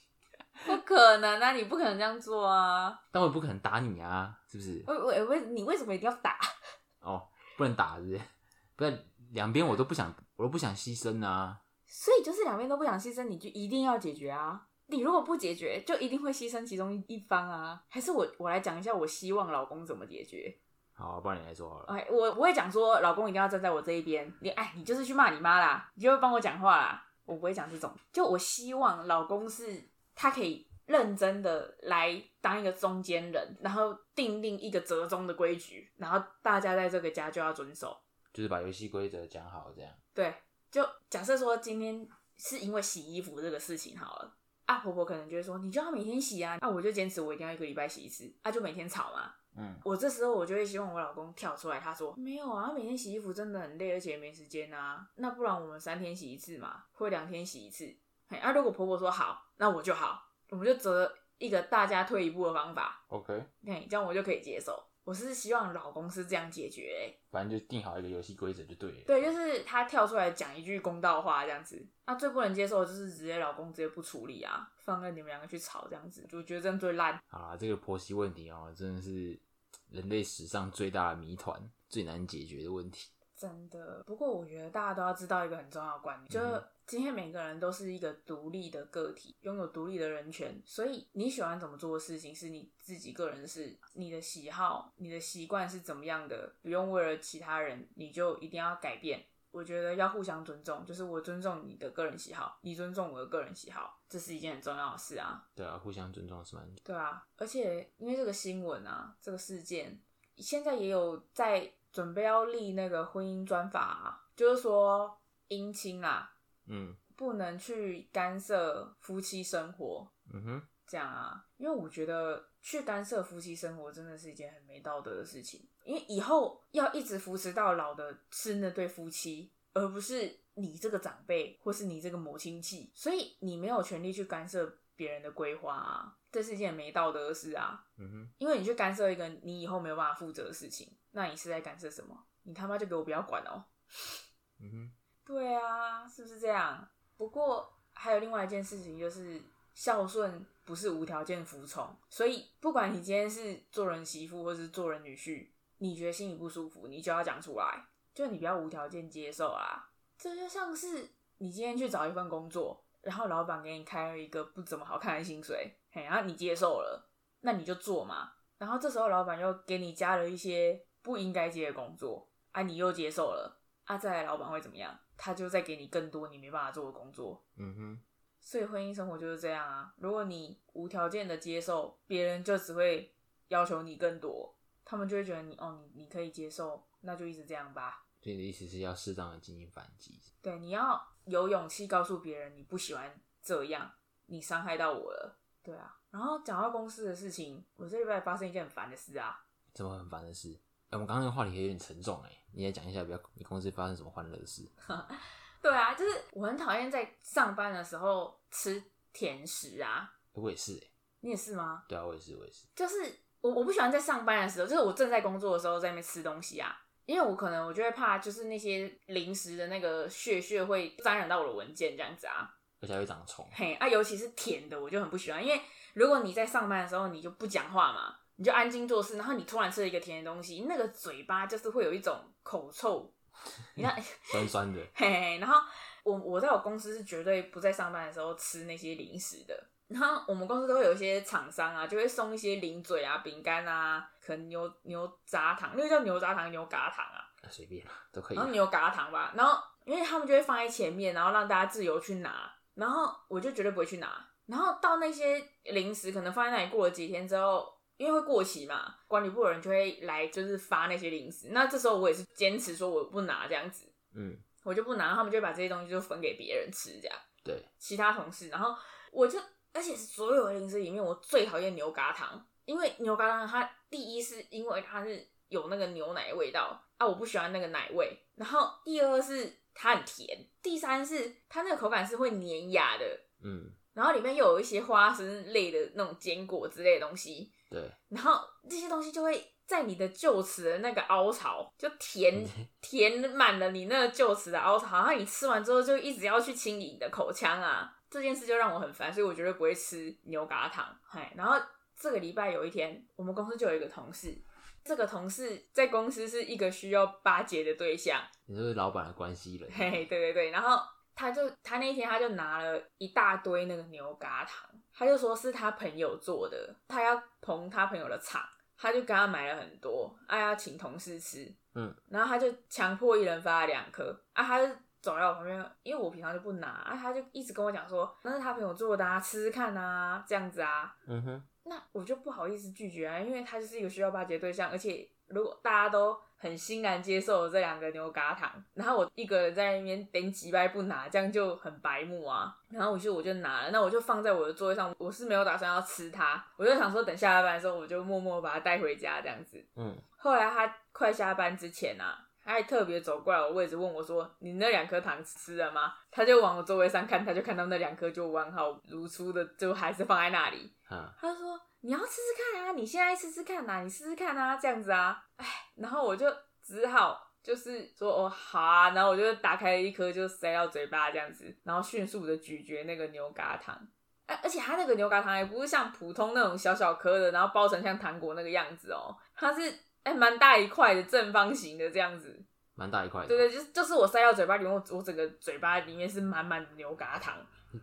不可能啊！你不可能这样做啊！但我也不可能打你啊，是不是？为为为，你为什么一定要打？哦，不能打，是不是？不然两边我都不想，我都不想牺牲啊。所以就是两边都不想牺牲，你就一定要解决啊！你如果不解决，就一定会牺牲其中一方啊！还是我我来讲一下，我希望老公怎么解决？好，不然你来说好了。哎，我不会讲说老公一定要站在我这一边，你哎，你就是去骂你妈啦，你就会帮我讲话啦。我不会讲这种，就我希望老公是他可以认真的来当一个中间人，然后定定一个折中的规矩，然后大家在这个家就要遵守，就是把游戏规则讲好，这样。对，就假设说今天是因为洗衣服这个事情好了，啊婆婆可能就会说你就要每天洗啊，那我就坚持我一定要一个礼拜洗一次，啊就每天吵嘛。嗯，我这时候我就会希望我老公跳出来，他说没有啊，每天洗衣服真的很累，而且没时间啊。那不然我们三天洗一次嘛，或两天洗一次。嘿，啊，如果婆婆说好，那我就好，我们就择一个大家退一步的方法。OK，嘿，这样我就可以接受。我是希望老公是这样解决、欸，反正就定好一个游戏规则就对了。对，就是他跳出来讲一句公道话这样子。那最不能接受的就是直接老公直接不处理啊，放任你们两个去吵这样子，就觉得这样最烂。好啦，这个婆媳问题哦，真的是人类史上最大的谜团，最难解决的问题。真的，不过我觉得大家都要知道一个很重要的观念，就是今天每个人都是一个独立的个体，拥有独立的人权，所以你喜欢怎么做的事情是你自己个人的事，你的喜好、你的习惯是怎么样的，不用为了其他人你就一定要改变。我觉得要互相尊重，就是我尊重你的个人喜好，你尊重我的个人喜好，这是一件很重要的事啊。对啊，互相尊重是蛮对啊，而且因为这个新闻啊，这个事件，现在也有在准备要立那个婚姻专法、啊，就是说姻亲啊，嗯。不能去干涉夫妻生活，嗯哼，这样啊，因为我觉得去干涉夫妻生活真的是一件很没道德的事情，因为以后要一直扶持到老的是那对夫妻，而不是你这个长辈或是你这个母亲戚，所以你没有权利去干涉别人的规划啊，这是一件没道德的事啊，嗯哼，因为你去干涉一个你以后没有办法负责的事情，那你是在干涉什么？你他妈就给我不要管哦！嗯哼，对啊，是不是这样？不过还有另外一件事情，就是孝顺不是无条件服从，所以不管你今天是做人媳妇或是做人女婿，你觉得心里不舒服，你就要讲出来，就你不要无条件接受啊。这就像是你今天去找一份工作，然后老板给你开了一个不怎么好看的薪水，嘿，然后你接受了，那你就做嘛。然后这时候老板又给你加了一些不应该接的工作，啊，你又接受了，啊，再来老板会怎么样？他就再给你更多你没办法做的工作。嗯哼，所以婚姻生活就是这样啊。如果你无条件的接受，别人就只会要求你更多，他们就会觉得你哦，你你可以接受，那就一直这样吧。所以你的意思是要适当的进行反击。对，你要有勇气告诉别人你不喜欢这样，你伤害到我了。对啊。然后讲到公司的事情，我这礼拜发生一件很烦的事啊。怎么很烦的事？哎、我们刚刚那个话题有点沉重哎、你也讲一下，不要你公司发生什么欢乐的事？对啊，就是我很讨厌在上班的时候吃甜食啊。我也是哎、你也是吗？对啊，我也是，我也是。就是我我不喜欢在上班的时候，就是我正在工作的时候在那边吃东西啊，因为我可能我就会怕，就是那些零食的那个屑屑会沾染到我的文件这样子啊，而且还会长虫。嘿啊，尤其是甜的，我就很不喜欢，因为如果你在上班的时候你就不讲话嘛，你就安静做事，然后你突然吃了一个甜的东西，那个嘴巴就是会有一种口臭，你看，酸酸的，嘿嘿，然后我我在我公司是绝对不在上班的时候吃那些零食的。然后我们公司都会有一些厂商啊，就会送一些零嘴啊、饼干啊，可能牛牛轧糖，那个叫牛轧糖、牛轧糖啊，随便都可以然。后牛轧糖吧。然后因为他们就会放在前面，然后让大家自由去拿。然后我就绝对不会去拿。然后到那些零食可能放在那里过了几天之后，因为会过期嘛，管理部的人就会来就是发那些零食。那这时候我也是坚持说我不拿这样子，嗯，我就不拿，他们就把这些东西就分给别人吃这样。对，其他同事，然后我就而且所有的零食里面，我最讨厌牛轧糖，因为牛轧糖它第一是因为它是有那个牛奶味道啊，我不喜欢那个奶味。然后第二是它很甜，第三是它那个口感是会粘牙的，嗯，然后里面又有一些花生类的那种坚果之类的东西，对，然后这些东西就会在你的臼齿的那个凹槽，就填 填满了你那个臼齿的凹槽，然后你吃完之后就一直要去清理你的口腔啊，这件事就让我很烦，所以我绝对不会吃牛轧糖。嘿，然后这个礼拜有一天，我们公司就有一个同事，这个同事在公司是一个需要巴结的对象，你就是老板的关系人，嘿嘿，对对对，然后他就他那一天他就拿了一大堆那个牛轧糖，他就说是他朋友做的，他要捧他朋友的场，他就跟他买了很多，啊要请同事吃，嗯，然后他就强迫一人发了两颗，啊他就走在我旁边，因为我平常就不拿，啊他就一直跟我讲说那是他朋友做的啊，吃吃看啊，这样子啊，嗯哼，那我就不好意思拒绝啊，因为他就是一个需要巴结对象，而且如果大家都很欣然接受这两个牛轧糖，然后我一个人在那边等几百不拿，这样就很白目啊。然后我就我就拿了，那我就放在我的座位上，我是没有打算要吃它，我就想说等下班的时候我就默默把它带回家这样子。嗯，后来他快下班之前啊，他还特别走过来我位置问我说：“你那两颗糖吃了吗？”他就往我座位上看，他就看到那两颗就完好如初的，就还是放在那里。哈，他就说：“你要吃吃看啊，你现在吃吃看呐、你试试看啊，这样子啊。”哎，然后我就只好就是说：“哦，好啊。”然后我就打开了一颗，就塞到嘴巴这样子，然后迅速的咀嚼那个牛轧糖。哎，而且它那个牛轧糖也不是像普通那种小小颗的，然后包成像糖果那个样子哦，它是哎蛮大一块的正方形的这样子。蛮大一块的，对对，就是就是我塞到嘴巴里面，我我整个嘴巴里面是满满的牛轧糖。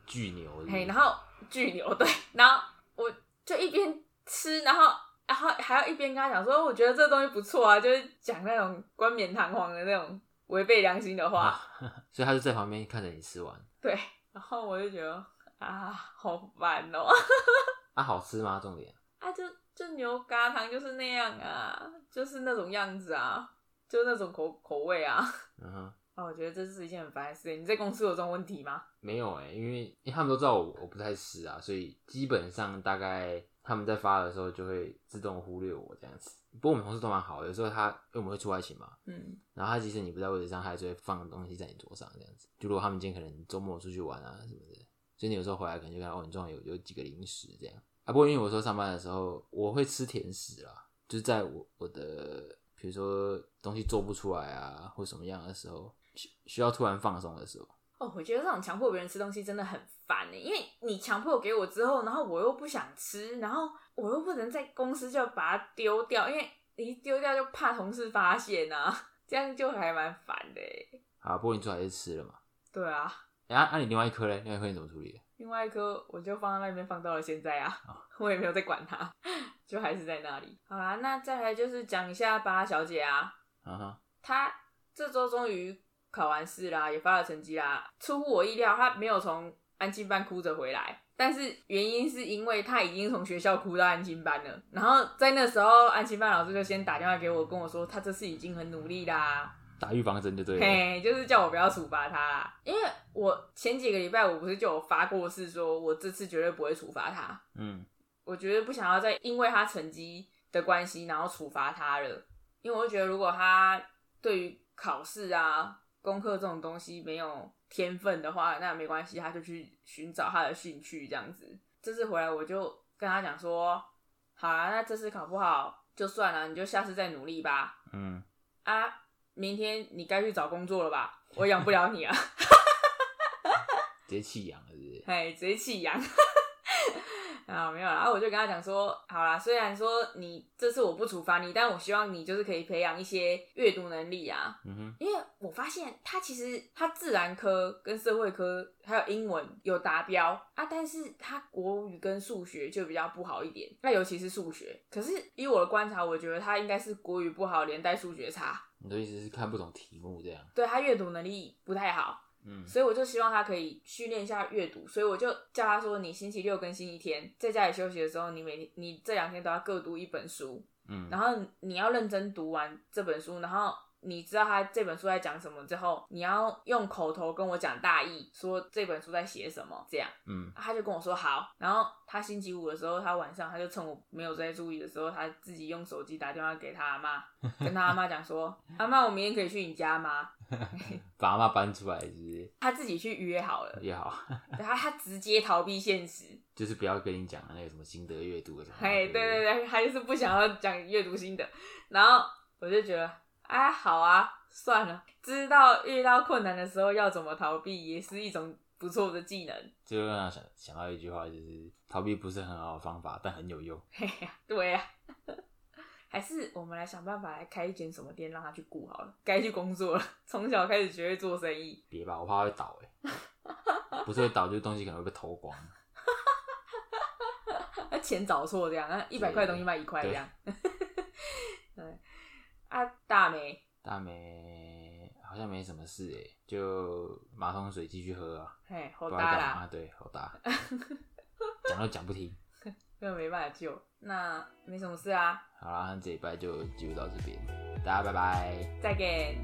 巨牛是是，嘿，然后巨牛对，然后我就一边吃，然后然后还要一边跟他讲说，我觉得这东西不错啊，就是讲那种冠冕堂皇的那种违背良心的话，所以他就在旁边看着你吃完，对，然后我就觉得啊，好烦哦、啊，好吃吗？重点，啊，就就牛轧糖就是那样啊，就是那种样子啊，就那种口口味啊。嗯哼，啊，我觉得这是一件很烦的事。你在公司有这种问题吗？没有哎、因为因为他们都知道我我不太吃啊，所以基本上大概他们在发的时候就会自动忽略我这样子。不过我们同事都蛮好的，有时候他因为我们会出外勤嘛，嗯，然后他即使你不在位置上，他还是会放东西在你桌上这样子。就如果他们今天可能周末出去玩啊什么的，所以你有时候回来可能就看到哦，你桌上有有几个零食这样啊。不过因为我说上班的时候我会吃甜食啦，就是在我我的比如说东西做不出来啊或什么样的时候，需需要突然放松的时候，哦，我觉得这种强迫别人吃东西真的很烦呢，因为你强迫给我之后，然后我又不想吃，然后我又不能在公司就把它丢掉，因为你一丢掉就怕同事发现啊，这样就还蛮烦的耶。好，不过你最后还是吃了嘛。对啊，哎、啊，啊你另外一颗嘞？另外一颗你怎么处理？另外一颗我就放在那边放到了现在啊，我也没有在管它，就还是在那里。好啦，那再来就是讲一下巴拉小姐啊，啊哈，她这周终于考完试啦，也发了成绩啦。出乎我意料，她没有从安静班哭着回来，但是原因是因为她已经从学校哭到安静班了。然后在那时候，安静班老师就先打电话给我，跟我说她这次已经很努力啦，打预防针就对了。嘿，就是叫我不要处罚他啦。因为我前几个礼拜我不是就有发过誓，说我这次绝对不会处罚他。嗯，我觉得不想要再因为他成绩的关系，然后处罚他了。因为我就觉得，如果他对于考试啊、功课这种东西没有天分的话，那没关系，他就去寻找他的兴趣这样子。这次回来我就跟他讲说，好啊，那这次考不好就算了，你就下次再努力吧。嗯，啊，明天你该去找工作了吧？我养不了你啊，直接弃养了，是不是？哎，直接弃养。啊，没有啦，然后我就跟他讲说，好啦，虽然说你这次我不处罚你，但我希望你就是可以培养一些阅读能力啊，嗯哼，因为我发现他其实他自然科跟社会科还有英文有达标啊，但是他国语跟数学就比较不好一点，那尤其是数学。可是以我的观察，我觉得他应该是国语不好，连带数学差，你的意思是看不懂题目这样？对他阅读能力不太好。嗯，所以我就希望他可以训练一下阅读，所以我就叫他说，你星期六跟星期天在家里休息的时候，你每天你这两天都要各读一本书，嗯，然后你要认真读完这本书，然后你知道他这本书在讲什么之后，你要用口头跟我讲大意，说这本书在写什么，这样。嗯，他就跟我说好，然后他星期五的时候，他晚上他就趁我没有在注意的时候，他自己用手机打电话给他阿妈，跟他阿妈讲说，阿妈，我明天可以去你家吗？把阿妈搬出来是不是他自己去约好了，约好，对他他直接逃避现实，就是不要跟你讲那个什么心得阅读什么。嘿，对对对，他就是不想要讲阅读心得，然后我就觉得，哎，好啊，算了，知道遇到困难的时候要怎么逃避，也是一种不错的技能。就让我想想到一句话，就是逃避不是很好的方法，但很有用。嘿呀，对呀、还是我们来想办法来开一间什么店让他去顾好了，该去工作了，从小开始学会做生意。别吧，我怕会倒哎、不是会倒，就是东西可能会被偷光。那钱找错这样，那一百块东西卖一块这样。对啊，大梅，大梅好像没什么事哎、就马桶水继续喝啊，嘿，好大啦，啊，对，好大，讲都讲不听。根本没办法救。那没什么事啊，好啦，那这一拜就记录到这边，大家拜拜。再见。